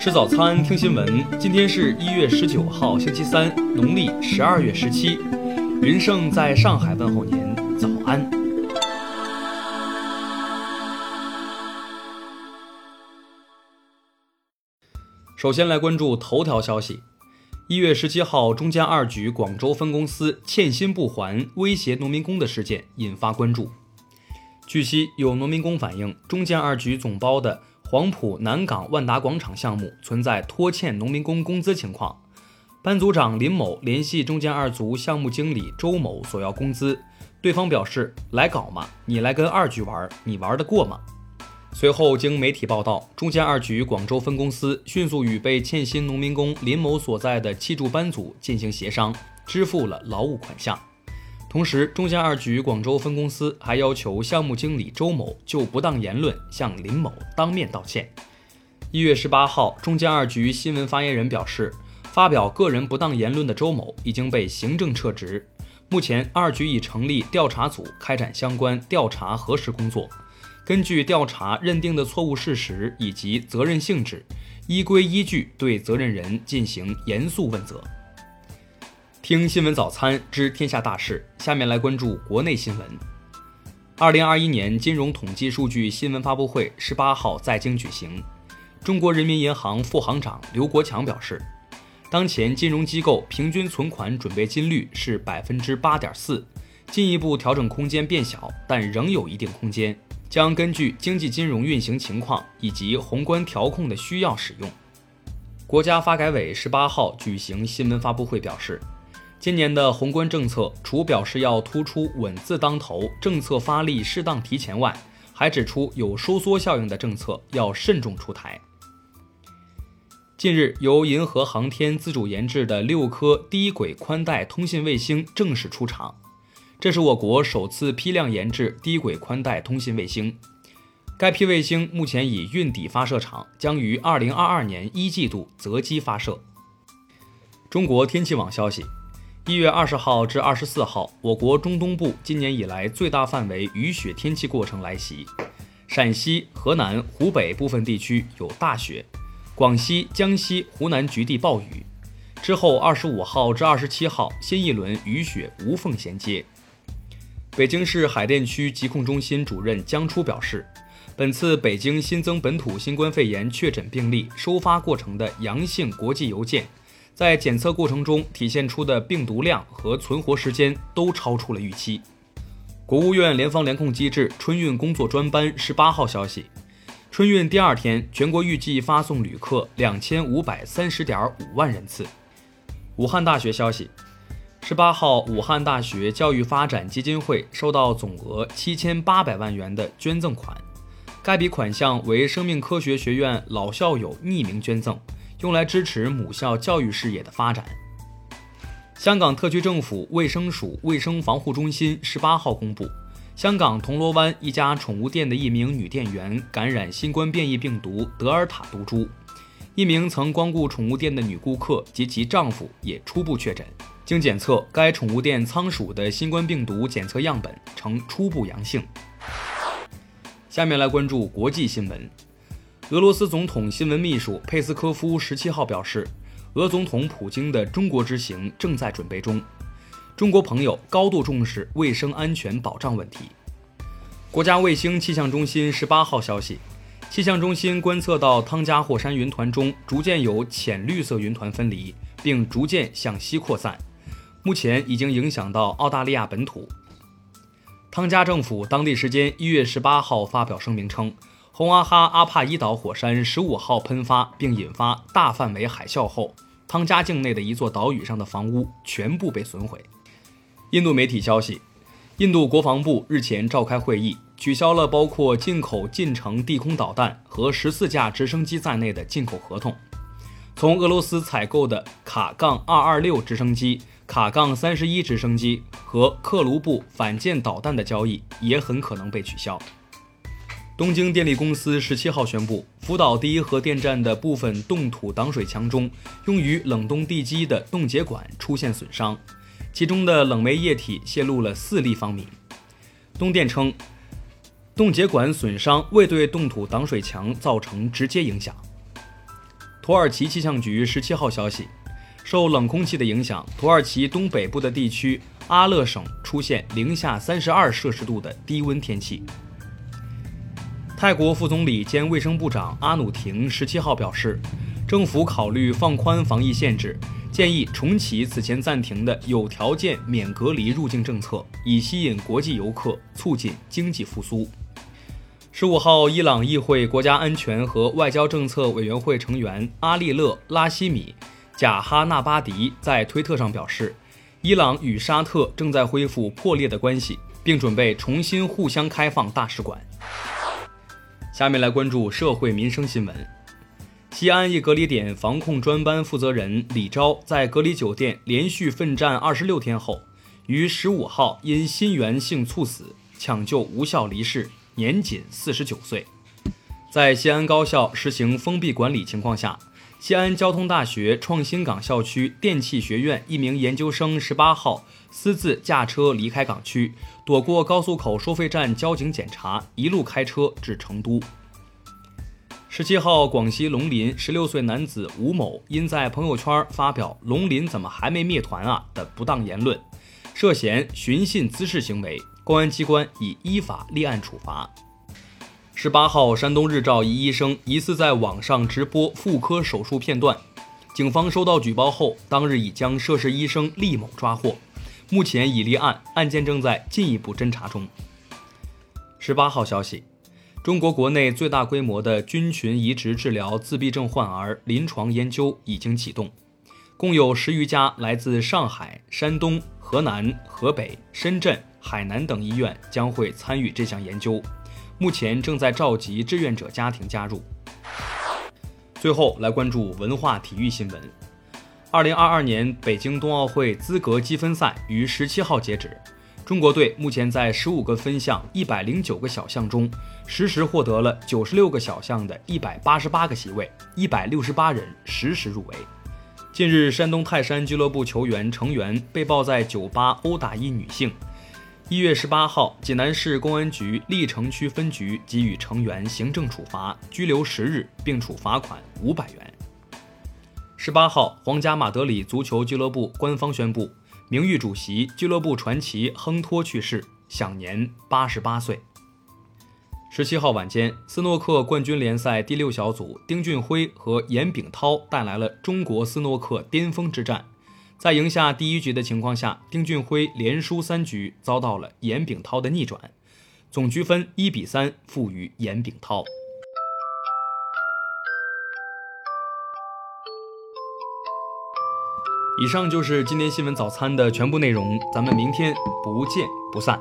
吃早餐，听新闻。今天是一月十九号，星期三，农历十二月十七。云盛在上海问候您，早安。首先来关注头条消息。一月十七号，中建二局广州分公司欠薪不还，威胁农民工的事件引发关注。据悉，有农民工反映，中建二局总包的。黄埔南港万达广场项目存在拖欠农民工工资情况，班组长林某联系中建二组项目经理周某索要工资，对方表示来搞嘛，你来跟二局玩，你玩得过吗？随后经媒体报道，中建二局广州分公司迅速与被欠薪农民工林某所在的砌筑班组进行协商，支付了劳务款项。同时，中建二局广州分公司还要求项目经理周某就不当言论向林某当面道歉。一月十八号，中建二局新闻发言人表示，发表个人不当言论的周某已经被行政撤职。目前，二局已成立调查组，开展相关调查核实工作，根据调查认定的错误事实以及责任性质，依规依据对责任人进行严肃问责。听新闻早餐知天下大事，下面来关注国内新闻。二零二一年金融统计数据新闻发布会十八号在京举行。中国人民银行副行长刘国强表示，当前金融机构平均存款准备金率是百分之八点四，进一步调整空间变小，但仍有一定空间，将根据经济金融运行情况以及宏观调控的需要使用。国家发改委十八号举行新闻发布会表示。今年的宏观政策，除表示要突出稳字当头，政策发力适当提前外，还指出有收缩效应的政策要慎重出台。近日，由银河航天自主研制的六颗低轨宽带通信卫星正式出厂，这是我国首次批量研制低轨宽带通信卫星。该批卫星目前已运抵发射场，将于二零二二年一季度择机发射。中国天气网消息。一月二十号至二十四号，我国中东部今年以来最大范围雨雪天气过程来袭，陕西、河南、湖北部分地区有大雪，广西、江西、湖南局地暴雨。之后二十五号至二十七号，新一轮雨雪无缝衔接。北京市海淀区疾控中心主任江初表示，本次北京新增本土新冠肺炎确诊病例收发过程的阳性国际邮件。在检测过程中体现出的病毒量和存活时间都超出了预期。国务院联防联控机制春运工作专班十八号消息，春运第二天，全国预计发送旅客两千五百三十点五万人次。武汉大学消息，十八号，武汉大学教育发展基金会收到总额七千八百万元的捐赠款，该笔款项为生命科学学院老校友匿名捐赠。用来支持母校教育事业的发展。香港特区政府卫生署卫生防护中心十八号公布，香港铜锣湾一家宠物店的一名女店员感染新冠变异病毒德尔塔毒株，一名曾光顾宠物店的女顾客及其丈夫也初步确诊。经检测，该宠物店仓鼠的新冠病毒检测样本呈初步阳性。下面来关注国际新闻。俄罗斯总统新闻秘书佩斯科夫十七号表示，俄总统普京的中国之行正在准备中。中国朋友高度重视卫生安全保障问题。国家卫星气象中心十八号消息，气象中心观测到汤加火山云团中逐渐有浅绿色云团分离，并逐渐向西扩散，目前已经影响到澳大利亚本土。汤加政府当地时间一月十八号发表声明称。红阿哈阿帕伊岛火山十五号喷发并引发大范围海啸后，汤加境内的一座岛屿上的房屋全部被损毁。印度媒体消息，印度国防部日前召开会议，取消了包括进口近程地空导弹和十四架直升机在内的进口合同。从俄罗斯采购的卡杠二二六直升机、卡杠三十一直升机和克卢布反舰导弹的交易也很可能被取消。东京电力公司十七号宣布，福岛第一核电站的部分冻土挡水墙中用于冷冻地基的冻结管出现损伤，其中的冷媒液体泄露了四立方米。东电称，冻结管损伤未对冻土挡水墙造成直接影响。土耳其气象局十七号消息，受冷空气的影响，土耳其东北部的地区阿勒省出现零下三十二摄氏度的低温天气。泰国副总理兼卫生部长阿努廷十七号表示，政府考虑放宽防疫限制，建议重启此前暂停的有条件免隔离入境政策，以吸引国际游客，促进经济复苏。十五号，伊朗议会国家安全和外交政策委员会成员阿利勒·拉希米·贾哈纳巴迪在推特上表示，伊朗与沙特正在恢复破裂的关系，并准备重新互相开放大使馆。下面来关注社会民生新闻。西安一隔离点防控专班负责人李钊在隔离酒店连续奋战二十六天后，于十五号因心源性猝死抢救无效离世，年仅四十九岁。在西安高校实行封闭管理情况下，西安交通大学创新港校区电气学院一名研究生十八号私自驾车离开港区。躲过高速口收费站交警检查，一路开车至成都。十七号，广西龙林十六岁男子吴某因在朋友圈发表“龙林怎么还没灭团啊”的不当言论，涉嫌寻衅滋事行为，公安机关已依法立案处罚。十八号，山东日照一医生疑似在网上直播妇科手术片段，警方收到举报后，当日已将涉事医生厉某抓获。目前已立案，案件正在进一步侦查中。十八号消息，中国国内最大规模的菌群移植治疗自闭症患儿临床研究已经启动，共有十余家来自上海、山东、河南、河北、深圳、海南等医院将会参与这项研究，目前正在召集志愿者家庭加入。最后来关注文化体育新闻。二零二二年北京冬奥会资格积分赛于十七号截止，中国队目前在十五个分项、一百零九个小项中，实时获得了九十六个小项的一百八十八个席位，一百六十八人实时入围。近日，山东泰山俱乐部球员成员被曝在酒吧殴打一女性。一月十八号，济南市公安局历城区分局给予成员行政处罚，拘留十日，并处罚款五百元。十八号，皇家马德里足球俱乐部官方宣布，名誉主席、俱乐部传奇亨托去世，享年八十八岁。十七号晚间，斯诺克冠军联赛第六小组，丁俊晖和严炳涛带来了中国斯诺克巅峰之战。在赢下第一局的情况下，丁俊晖连输三局，遭到了颜炳涛的逆转，总局分一比三负于颜炳涛。以上就是今天新闻早餐的全部内容，咱们明天不见不散。